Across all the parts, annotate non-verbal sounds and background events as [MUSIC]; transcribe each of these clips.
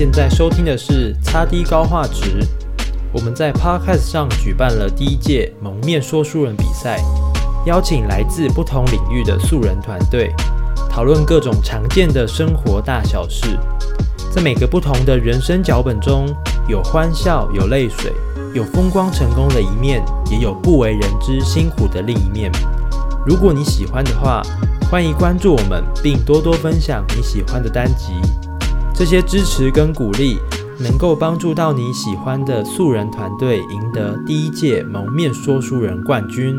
现在收听的是擦低高画质。我们在 Podcast 上举办了第一届蒙面说书人比赛，邀请来自不同领域的素人团队，讨论各种常见的生活大小事。在每个不同的人生脚本中，有欢笑，有泪水，有风光成功的一面，也有不为人知辛苦的另一面。如果你喜欢的话，欢迎关注我们，并多多分享你喜欢的单集。这些支持跟鼓励，能够帮助到你喜欢的素人团队赢得第一届蒙面说书人冠军。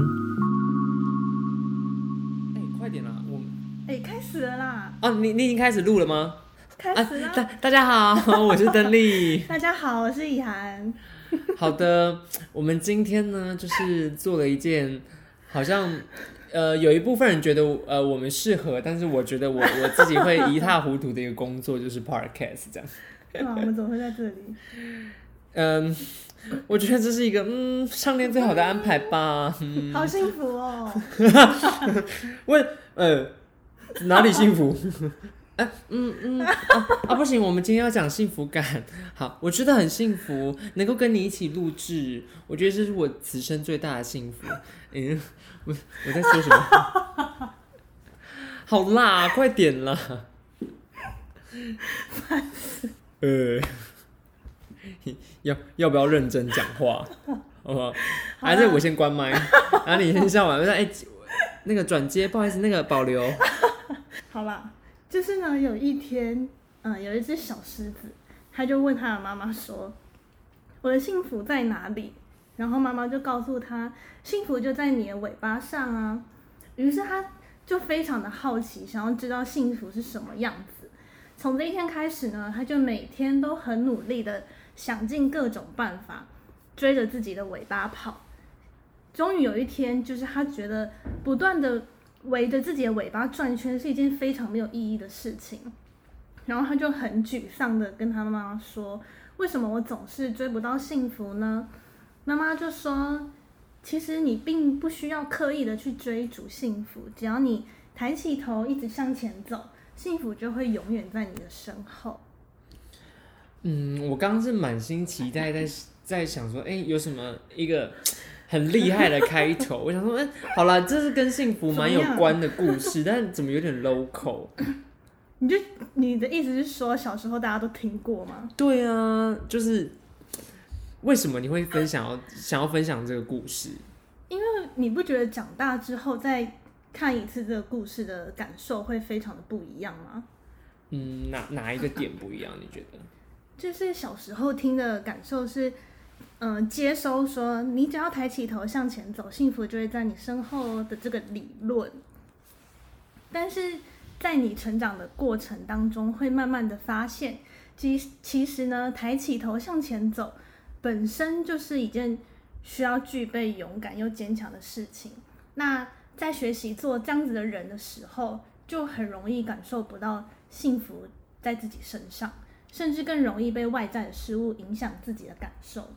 哎，快点啦！我哎，开始了啦！哦，你你已经开始录了吗？开始了。啊、大大家好，[LAUGHS] 我是邓丽。[LAUGHS] 大家好，我是以涵。好的，我们今天呢，就是做了一件好像。呃，有一部分人觉得呃我们适合，但是我觉得我我自己会一塌糊涂的一个工作就是 podcast 这样。对啊，我们怎么会在这里？嗯，我觉得这是一个嗯上天最好的安排吧。嗯、好幸福哦。[LAUGHS] 问呃哪里幸福？哎、[LAUGHS] 啊、嗯嗯啊啊不行，我们今天要讲幸福感。好，我觉得很幸福，能够跟你一起录制，我觉得这是我此生最大的幸福。嗯。我 [LAUGHS] 我在说什么？[LAUGHS] 好辣，快点啦！[LAUGHS] 呃，要要不要认真讲话？好不好？还是我先关麦，然后你先笑完。我说：“哎，那个转接，不好意思，那个保留。”好啦，就是呢，有一天，嗯，有一只小狮子，他就问他的妈妈说：“我的幸福在哪里？”然后妈妈就告诉他，幸福就在你的尾巴上啊。于是他就非常的好奇，想要知道幸福是什么样子。从这一天开始呢，他就每天都很努力的想尽各种办法，追着自己的尾巴跑。终于有一天，就是他觉得不断的围着自己的尾巴转圈是一件非常没有意义的事情。然后他就很沮丧的跟他妈妈说：“为什么我总是追不到幸福呢？”妈妈就说：“其实你并不需要刻意的去追逐幸福，只要你抬起头，一直向前走，幸福就会永远在你的身后。”嗯，我刚刚是满心期待在，[LAUGHS] 在在想说，哎，有什么一个很厉害的开头？我想说，哎，好啦，这是跟幸福蛮有关的故事，但怎么有点 local？你就你的意思是说，小时候大家都听过吗？对啊，就是。为什么你会分享要想要分享这个故事？因为你不觉得长大之后再看一次这个故事的感受会非常的不一样吗？嗯，哪哪一个点不一样？你觉得？[LAUGHS] 就是小时候听的感受是，嗯、呃，接收说你只要抬起头向前走，幸福就会在你身后的这个理论。但是在你成长的过程当中，会慢慢的发现，其其实呢，抬起头向前走。本身就是一件需要具备勇敢又坚强的事情。那在学习做这样子的人的时候，就很容易感受不到幸福在自己身上，甚至更容易被外在的事物影响自己的感受，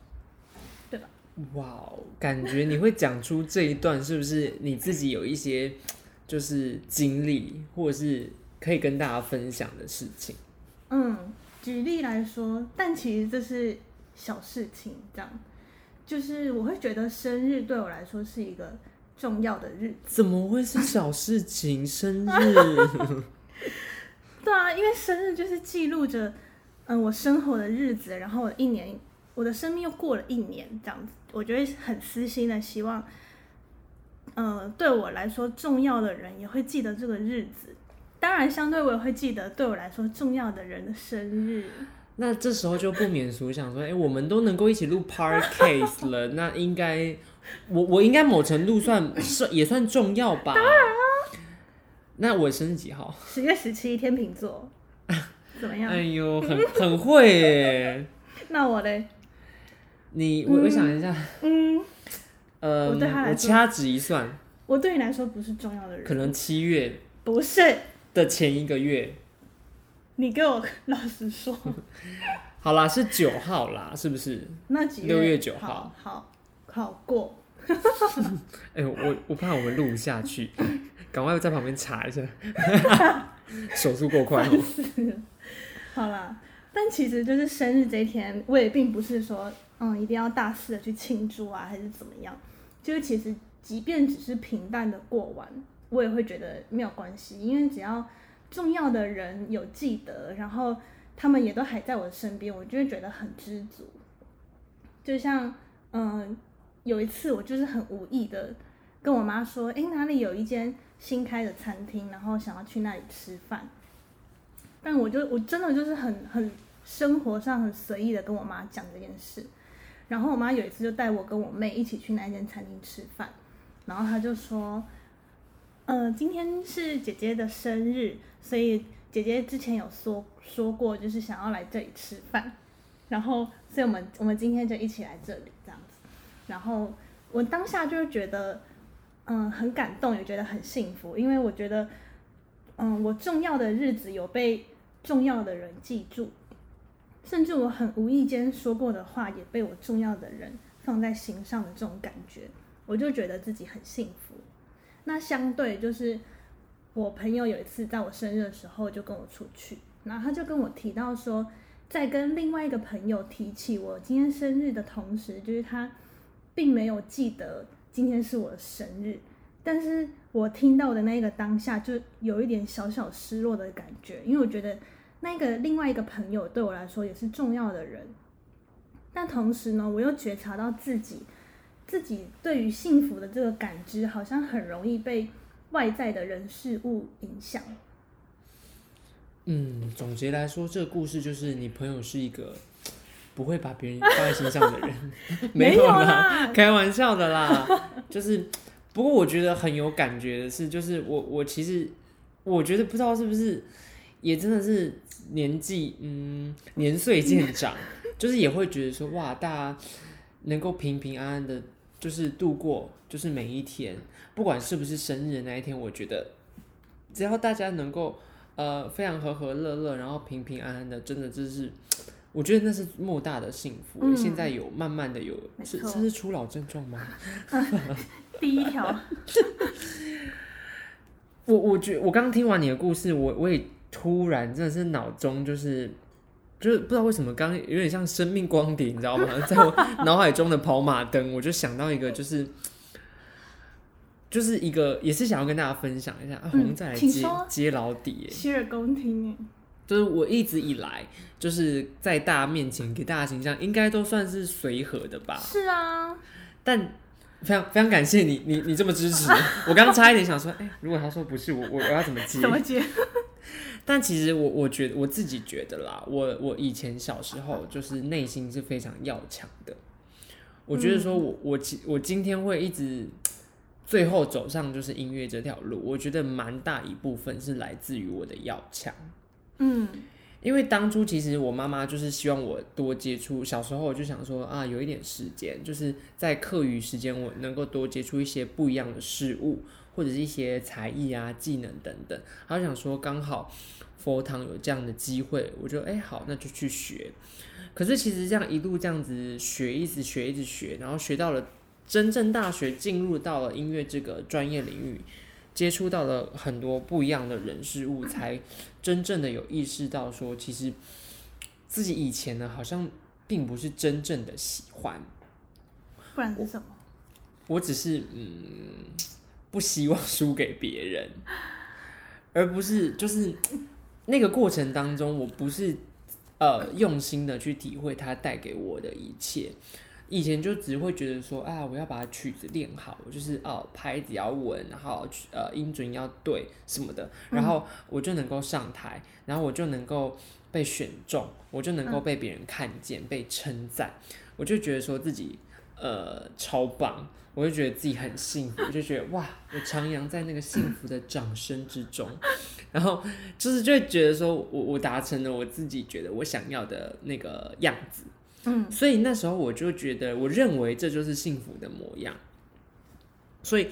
对吧？哇，wow，感觉你会讲出这一段，是不是你自己有一些就是经历，或者是可以跟大家分享的事情？嗯，举例来说，但其实这是。小事情这样，就是我会觉得生日对我来说是一个重要的日子。怎么会是小事情？生日？[LAUGHS] 对啊，因为生日就是记录着，嗯，我生活的日子，然后我一年，我的生命又过了一年，这样子，我觉得很私心的希望，嗯，对我来说重要的人也会记得这个日子。当然，相对我也会记得对我来说重要的人的生日。那这时候就不免俗想说，哎、欸，我们都能够一起录 Part Case 了，[LAUGHS] 那应该我我应该某程度算是也算重要吧？当然啊。那我生日几号？[LAUGHS] 十月十七，天秤座。怎么样？哎呦，很很会耶。[LAUGHS] 那我嘞？你我我想一下，嗯，呃，我对他来说，我掐指一算，我对你来说不是重要的人，可能七月不是的前一个月。你给我老实说，[LAUGHS] 好啦，是九号啦，是不是？那几月？六月九号。好，好过。[LAUGHS] 哎、欸，我我怕我们录不下去，赶快在旁边查一下。[LAUGHS] 手速过快。好啦，但其实就是生日这一天，我也并不是说，嗯，一定要大肆的去庆祝啊，还是怎么样。就是其实，即便只是平淡的过完，我也会觉得没有关系，因为只要重要的人有记得，然后他们也都还在我身边，我就会觉得很知足。就像，嗯，有一次我就是很无意的跟我妈说，诶，哪里有一间新开的餐厅，然后想要去那里吃饭。但我就我真的就是很很生活上很随意的跟我妈讲这件事，然后我妈有一次就带我跟我妹一起去那间餐厅吃饭，然后她就说，呃，今天是姐姐的生日，所以姐姐之前有说说过，就是想要来这里吃饭，然后所以我们我们今天就一起来这里这样子，然后我当下就是觉得，嗯，很感动，也觉得很幸福，因为我觉得，嗯，我重要的日子有被。重要的人记住，甚至我很无意间说过的话也被我重要的人放在心上的这种感觉，我就觉得自己很幸福。那相对就是我朋友有一次在我生日的时候就跟我出去，然后他就跟我提到说，在跟另外一个朋友提起我今天生日的同时，就是他并没有记得今天是我的生日。但是我听到的那个当下，就有一点小小失落的感觉，因为我觉得那个另外一个朋友对我来说也是重要的人，但同时呢，我又觉察到自己自己对于幸福的这个感知，好像很容易被外在的人事物影响。嗯，总结来说，这个故事就是你朋友是一个不会把别人放在心上的人，[LAUGHS] 没有啦，开玩笑的啦，就是。不过我觉得很有感觉的是，就是我我其实我觉得不知道是不是也真的是年纪嗯年岁渐长，[LAUGHS] 就是也会觉得说哇，大家能够平平安安的，就是度过就是每一天，不管是不是生日的那一天，我觉得只要大家能够呃非常和和乐乐，然后平平安安的，真的就是我觉得那是莫大的幸福。嗯、现在有慢慢的有是这是初老症状吗？[LAUGHS] 第一条，[LAUGHS] 我我觉我刚听完你的故事，我我也突然真的是脑中就是就是不知道为什么刚有点像生命光碟，你知道吗？[LAUGHS] 在我脑海中的跑马灯，我就想到一个，就是就是一个也是想要跟大家分享一下，嗯、啊，我们再来接接老底，洗耳恭听。就是我一直以来就是在大家面前给大家形象，应该都算是随和的吧？是啊，但。非常非常感谢你，你你这么支持。我刚刚差一点想说，哎、欸，如果他说不是我，我我要怎么接？怎么接？但其实我我觉得我自己觉得啦，我我以前小时候就是内心是非常要强的。我觉得说我我今我今天会一直最后走上就是音乐这条路，我觉得蛮大一部分是来自于我的要强。嗯。因为当初其实我妈妈就是希望我多接触，小时候我就想说啊，有一点时间，就是在课余时间我能够多接触一些不一样的事物，或者是一些才艺啊、技能等等。她就想说刚好佛堂有这样的机会，我就哎好，那就去学。可是其实这样一路这样子学，一直学，一直学，然后学到了真正大学，进入到了音乐这个专业领域。接触到了很多不一样的人事物，才真正的有意识到说，其实自己以前呢，好像并不是真正的喜欢。不然是什么？我，我只是嗯，不希望输给别人，而不是就是那个过程当中，我不是呃用心的去体会它带给我的一切。以前就只会觉得说啊，我要把曲子练好，就是哦拍子要稳，然后呃音准要对什么的，然后我就能够上台，然后我就能够被选中，我就能够被别人看见，被称赞，我就觉得说自己呃超棒，我就觉得自己很幸福，我就觉得哇，我徜徉在那个幸福的掌声之中，然后就是就觉得说我我达成了我自己觉得我想要的那个样子。嗯，所以那时候我就觉得，我认为这就是幸福的模样。所以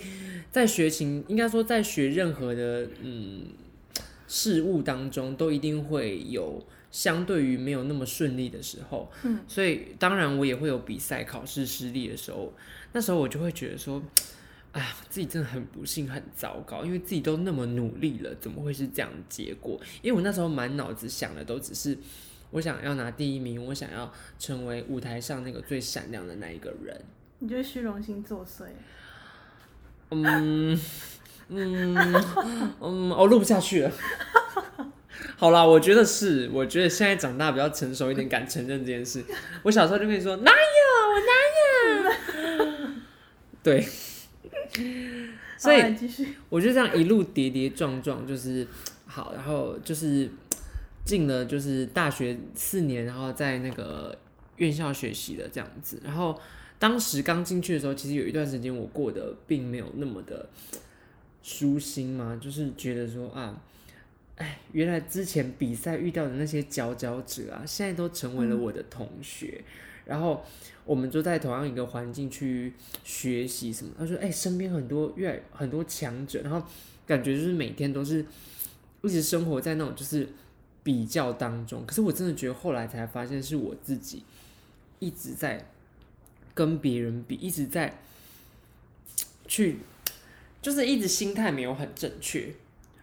在学琴，应该说在学任何的嗯事物当中，都一定会有相对于没有那么顺利的时候。嗯，所以当然我也会有比赛考试失利的时候。那时候我就会觉得说，哎呀，自己真的很不幸，很糟糕，因为自己都那么努力了，怎么会是这样的结果？因为我那时候满脑子想的都只是。我想要拿第一名，我想要成为舞台上那个最闪亮的那一个人。你觉得虚荣心作祟？嗯嗯嗯，我录不下去了。[LAUGHS] 好啦，我觉得是，我觉得现在长大比较成熟一点，敢承认这件事。我小时候就跟你说哪有，我哪有？[LAUGHS] 对，所以我就这样一路跌跌撞撞，就是好，然后就是进了就是大学四年，然后在那个院校学习的这样子。然后当时刚进去的时候，其实有一段时间我过得并没有那么的舒心嘛，就是觉得说啊。哎，原来之前比赛遇到的那些佼佼者啊，现在都成为了我的同学。嗯、然后我们就在同样一个环境去学习什么。他说：“哎，身边很多越很多强者，然后感觉就是每天都是一直生活在那种就是比较当中。可是我真的觉得后来才发现，是我自己一直在跟别人比，一直在去，就是一直心态没有很正确。”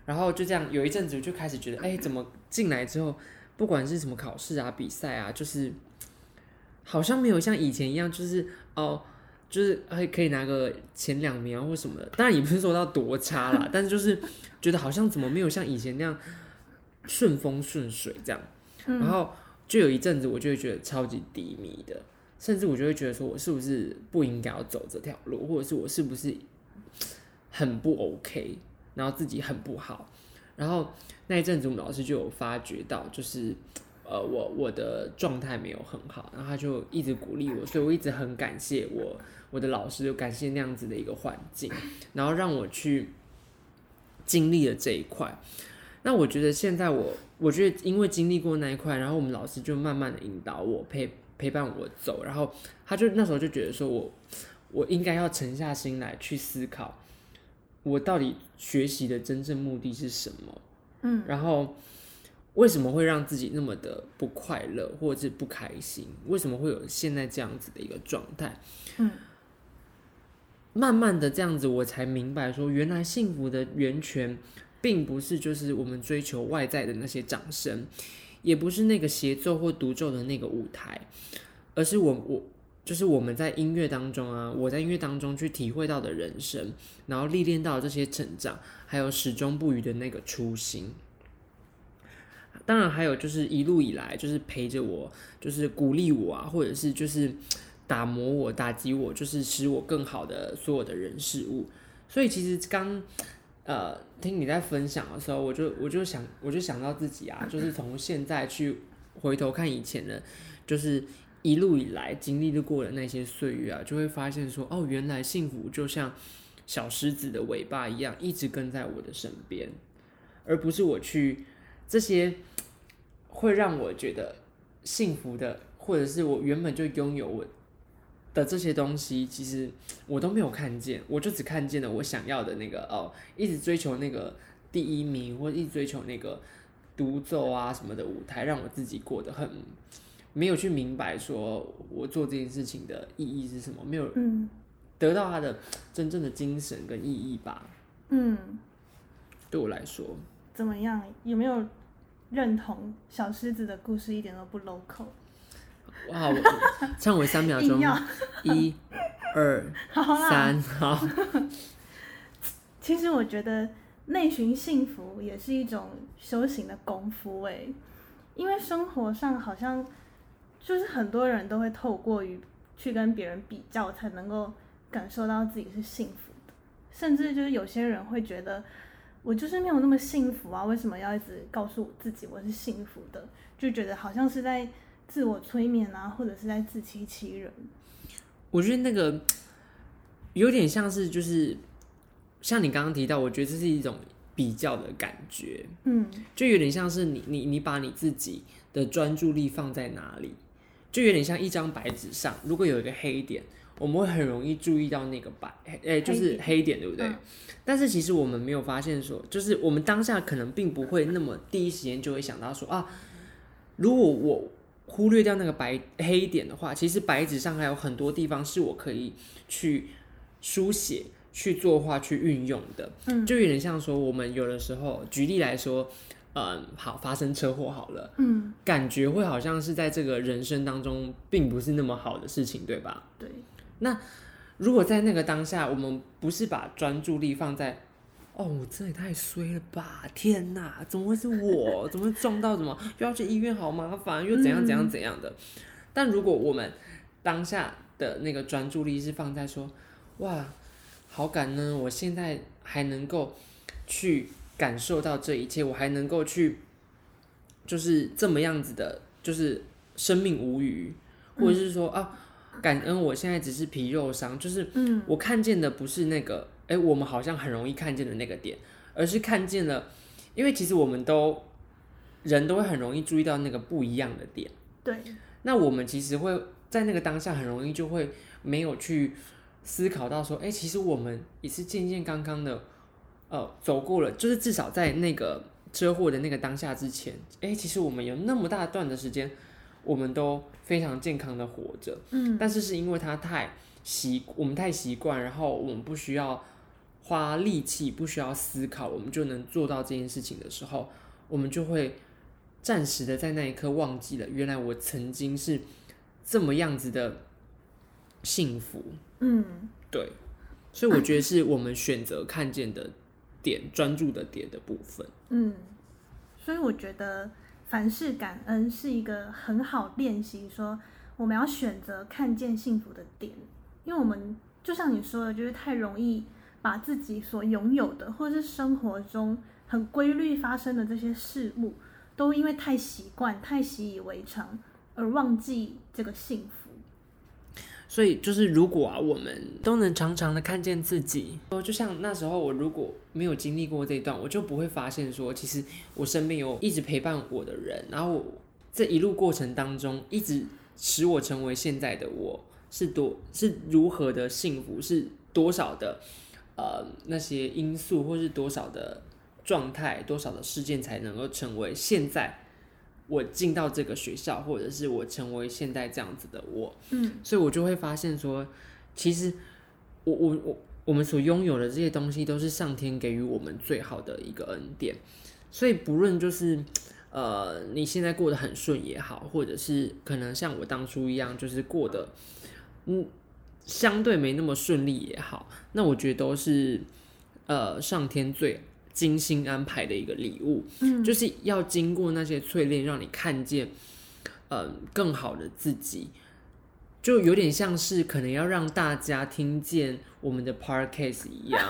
然后就这样，有一阵子就开始觉得，哎，怎么进来之后，不管是什么考试啊、比赛啊，就是好像没有像以前一样，就是哦，[LAUGHS] 就是还可以拿个前两名啊或什么的。当然也不是说到多差啦，但是就是觉得好像怎么没有像以前那样顺风顺水这样。然后就有一阵子，我就会觉得超级低迷的，甚至我就会觉得说，我是不是不应该要走这条路，或者是我是不是很不 OK。然后自己很不好，然后那一阵子我们老师就有发觉到，就是呃我我的状态没有很好，然后他就一直鼓励我，所以我一直很感谢我我的老师，就感谢那样子的一个环境，然后让我去经历了这一块。那我觉得现在我我觉得因为经历过那一块，然后我们老师就慢慢的引导我陪陪伴我走，然后他就那时候就觉得说我我应该要沉下心来去思考。我到底学习的真正目的是什么？嗯，然后为什么会让自己那么的不快乐，或者是不开心？为什么会有现在这样子的一个状态？嗯，慢慢的这样子，我才明白说，原来幸福的源泉，并不是就是我们追求外在的那些掌声，也不是那个协奏或独奏的那个舞台，而是我我。就是我们在音乐当中啊，我在音乐当中去体会到的人生，然后历练到这些成长，还有始终不渝的那个初心。当然，还有就是一路以来，就是陪着我，就是鼓励我啊，或者是就是打磨我、打击我，就是使我更好的所有的人事物。所以，其实刚呃听你在分享的时候，我就我就想我就想到自己啊，[LAUGHS] 就是从现在去回头看以前的，就是。一路以来经历的过的那些岁月啊，就会发现说，哦，原来幸福就像小狮子的尾巴一样，一直跟在我的身边，而不是我去这些会让我觉得幸福的，或者是我原本就拥有我的这些东西，其实我都没有看见，我就只看见了我想要的那个哦，一直追求那个第一名，或者一直追求那个独奏啊什么的舞台，让我自己过得很。没有去明白说我做这件事情的意义是什么，没有得到他的真正的精神跟意义吧。嗯，对我来说，怎么样？有没有认同小狮子的故事一点都不 local？哇，我唱我三秒钟，一、二、[LAUGHS] 三，好。其实我觉得内寻幸福也是一种修行的功夫诶，因为生活上好像。就是很多人都会透过于去跟别人比较，才能够感受到自己是幸福的。甚至就是有些人会觉得，我就是没有那么幸福啊，为什么要一直告诉我自己我是幸福的？就觉得好像是在自我催眠啊，或者是在自欺欺人。我觉得那个有点像是，就是像你刚刚提到，我觉得这是一种比较的感觉。嗯，就有点像是你你你把你自己的专注力放在哪里。就有点像一张白纸上，如果有一个黑点，我们会很容易注意到那个白，诶、欸，就是黑点，对不对？嗯、但是其实我们没有发现说，就是我们当下可能并不会那么第一时间就会想到说啊，如果我忽略掉那个白黑点的话，其实白纸上还有很多地方是我可以去书写、去作画、去运用的。嗯，就有点像说，我们有的时候，举例来说。嗯，好，发生车祸好了，嗯，感觉会好像是在这个人生当中，并不是那么好的事情，对吧？对。那如果在那个当下，我们不是把专注力放在，哦，我真的也太衰了吧！天哪，怎么会是我？怎么会撞到？什么又要去医院？好麻烦，又怎样怎样怎样的？嗯、但如果我们当下的那个专注力是放在说，哇，好感呢，我现在还能够去。感受到这一切，我还能够去，就是这么样子的，就是生命无余，或者是说啊，感恩我现在只是皮肉伤，就是我看见的不是那个，哎，我们好像很容易看见的那个点，而是看见了，因为其实我们都人都会很容易注意到那个不一样的点，对，那我们其实会在那个当下很容易就会没有去思考到说，哎，其实我们也是健健康康的。呃，走过了，就是至少在那个车祸的那个当下之前，哎，其实我们有那么大段的时间，我们都非常健康的活着。嗯，但是是因为他太习，我们太习惯，然后我们不需要花力气，不需要思考，我们就能做到这件事情的时候，我们就会暂时的在那一刻忘记了，原来我曾经是这么样子的幸福。嗯，对，所以我觉得是我们选择看见的。点专注的点的部分，嗯，所以我觉得凡事感恩是一个很好练习，说我们要选择看见幸福的点，因为我们就像你说的，就是太容易把自己所拥有的，或是生活中很规律发生的这些事物，都因为太习惯、太习以为常而忘记这个幸福。所以就是，如果啊，我们都能常常的看见自己，哦，就像那时候我如果没有经历过这一段，我就不会发现说，其实我身边有一直陪伴我的人，然后这一路过程当中，一直使我成为现在的我，是多是如何的幸福，是多少的呃那些因素，或是多少的状态，多少的事件才能够成为现在。我进到这个学校，或者是我成为现在这样子的我，嗯，所以我就会发现说，其实我我我我们所拥有的这些东西，都是上天给予我们最好的一个恩典。所以不论就是呃你现在过得很顺也好，或者是可能像我当初一样，就是过得嗯相对没那么顺利也好，那我觉得都是呃上天最。精心安排的一个礼物，嗯，就是要经过那些淬炼，让你看见，呃，更好的自己，就有点像是可能要让大家听见我们的 podcast 一样，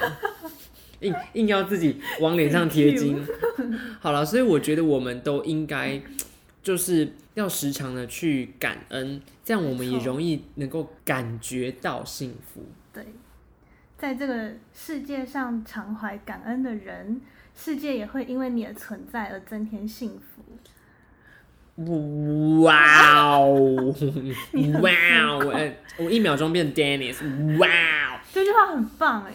[LAUGHS] 硬硬要自己往脸上贴金。[LAUGHS] 好了，所以我觉得我们都应该就是要时常的去感恩，这样我们也容易能够感觉到幸福。对。在这个世界上常怀感恩的人，世界也会因为你的存在而增添幸福。哇哦！[LAUGHS] 哇哦！我一秒钟变 Dennis。哇哦！这句话很棒哎。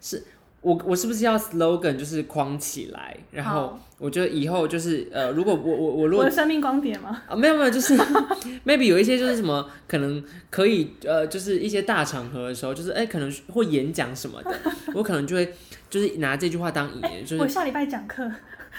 是。我我是不是要 slogan 就是框起来，然后我觉得以后就是呃，如果我我我如果我的生命光点吗？啊，没有没有，就是 [LAUGHS] maybe 有一些就是什么可能可以呃，就是一些大场合的时候，就是哎、欸、可能会演讲什么的，我可能就会就是拿这句话当引言，就是、欸、我下礼拜讲课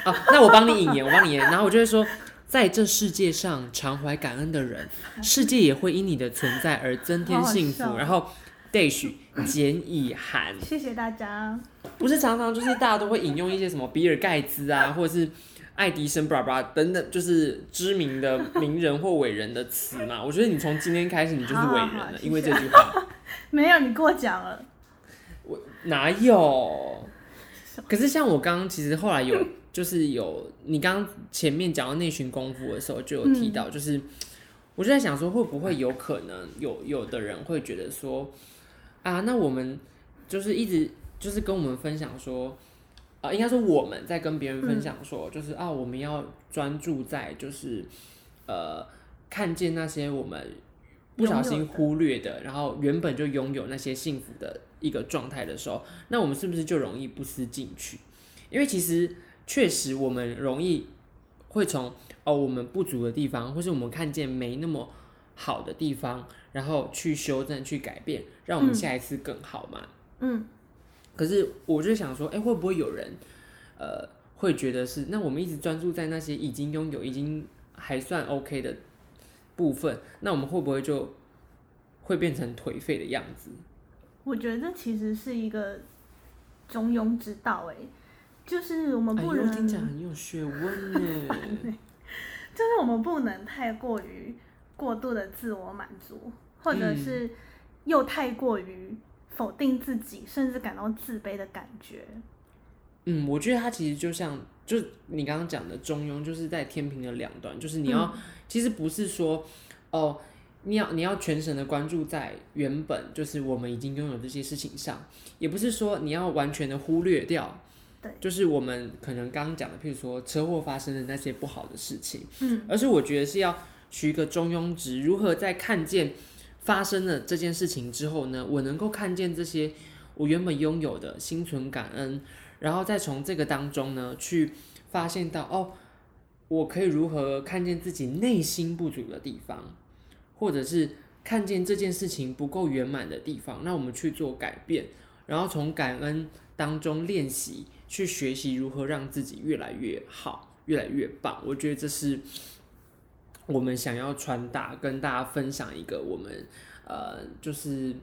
啊，那我帮你引言，我帮你引言，然后我就会说，在这世界上常怀感恩的人，世界也会因你的存在而增添幸福，然后。Dash 简以涵，谢谢大家。不是常常就是大家都会引用一些什么比尔盖茨啊，[LAUGHS] 或者是爱迪生，巴拉巴拉等等，就是知名的名人或伟人的词嘛。[LAUGHS] 我觉得你从今天开始，你就是伟人了，好好，因为这句话。[LAUGHS] 没有，你过奖了。我哪有？可是像我刚刚，其实后来有，就是有你刚刚前面讲到那群功夫的时候，就有提到，就是、嗯、我就在想说，会不会有可能有有的人会觉得说。啊，那我们就是一直就是跟我们分享说，啊，应该说我们在跟别人分享说，嗯、就是啊，我们要专注在就是呃，看见那些我们不小心忽略，的然后原本就拥有那些幸福的一个状态的时候，那我们是不是就容易不思进取？因为其实确实我们容易会从哦，我们不足的地方，或是我们看见没那么好的地方。然后去修正、去改变，让我们下一次更好嘛。嗯。可是我就想说，哎，会不会有人，呃，会觉得是，那我们一直专注在那些已经拥有、已经还算 OK 的部分，那我们会不会就会变成颓废的样子？我觉得这其实是一个中庸之道，哎，就是我们不能、哎、听起来很有学问呢，[LAUGHS] 就是我们不能太过于过度的自我满足，或者是又太过于否定自己，甚至感到自卑的感觉。嗯，我觉得它其实就像，就你刚刚讲的中庸，就是在天平的两端，就是你要，嗯、其实不是说哦。你要你要全神的关注在原本就是我们已经拥有这些事情上，也不是说你要完全的忽略掉，对，就是我们可能刚刚讲的，譬如说车祸发生的那些不好的事情，嗯，而是我觉得是要取一个中庸值，如何在看见发生了这件事情之后呢，我能够看见这些我原本拥有的，心存感恩，然后再从这个当中呢去发现到哦，我可以如何看见自己内心不足的地方。或者是看见这件事情不够圆满的地方，那我们去做改变，然后从感恩当中练习，去学习如何让自己越来越好，越来越棒。我觉得这是我们想要传达、跟大家分享一个我们呃，就是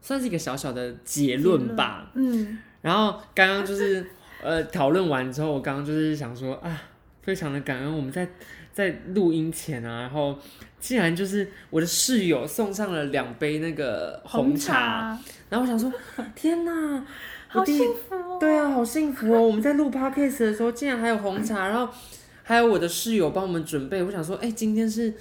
算是一个小小的结论吧。嗯。然后刚刚就是呃讨论完之后，我刚刚就是想说啊，非常的感恩我们在。在录音前啊，然后竟然就是我的室友送上了两杯那个红茶，红茶然后我想说，[LAUGHS] 天哪，好幸福哦！对啊，好幸福哦！我们在录 podcast 的时候，竟然还有红茶，然后还有我的室友帮我们准备。我想说，哎，今天是，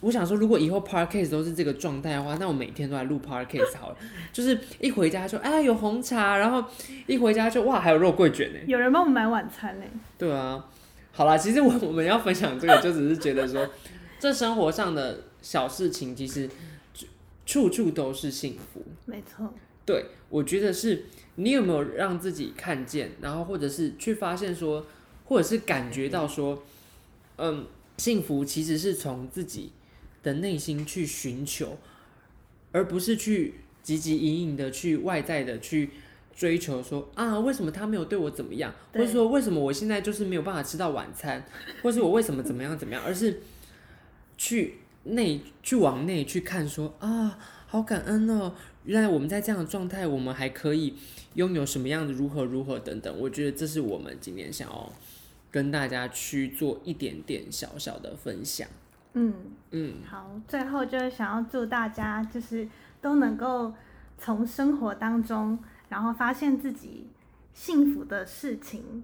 我想说，如果以后 podcast 都是这个状态的话，那我每天都来录 podcast 好了。就是一回家就哎有红茶，然后一回家就哇还有肉桂卷呢，有人帮我们买晚餐呢。对啊。好啦，其实我我们要分享这个，就只是觉得说，这生活上的小事情，其实处处都是幸福。没错。对，我觉得是你有没有让自己看见，然后或者是去发现说，或者是感觉到说，嗯，幸福其实是从自己的内心去寻求，而不是去汲汲营营的去外在的去。追求说啊，为什么他没有对我怎么样？或者说为什么我现在就是没有办法吃到晚餐？[LAUGHS] 或是我为什么怎么样怎么样？而是去内去往内去看说，啊，好感恩哦！原来我们在这样的状态，我们还可以拥有什么样的如何如何等等。我觉得这是我们今天想要跟大家去做一点点小小的分享。嗯嗯，好，最后就是想要祝大家就是都能够从生活当中。然后发现自己幸福的事情，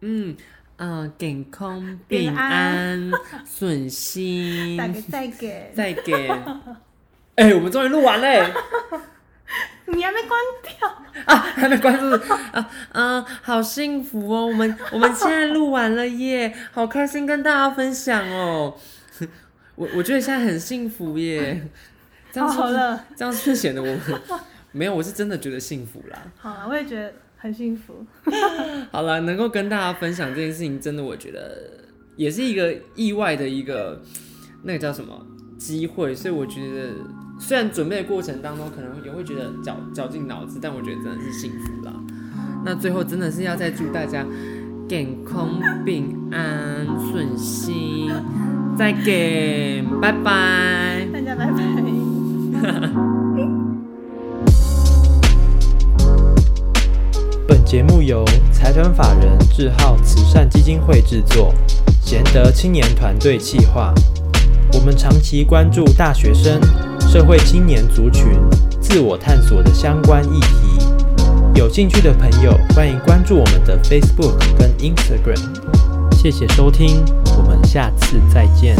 嗯呃，健康平安顺心，再给再给再给，[LAUGHS] 哎、欸，我们终于录完嘞，你还没关掉 [LAUGHS] 啊？还没关住啊？啊，好幸福哦！我们我们现在录完了耶，好开心跟大家分享哦。我我觉得现在很幸福耶，这样了，这样是显得我们。没有，我是真的觉得幸福啦。好了，我也觉得很幸福。[LAUGHS] 好了，能够跟大家分享这件事情，真的我觉得也是一个意外的一个那个叫什么机会，所以我觉得虽然准备的过程当中可能也会觉得绞绞尽脑汁，但我觉得真的是幸福啦。那最后真的是要再祝大家健康、平安、顺心，再见，拜拜，大家拜拜。本节目由财团法人智浩慈善基金会制作，贤德青年团队企划。我们长期关注大学生、社会青年族群自我探索的相关议题。有兴趣的朋友，欢迎关注我们的 Facebook 跟 Instagram。谢谢收听，我们下次再见。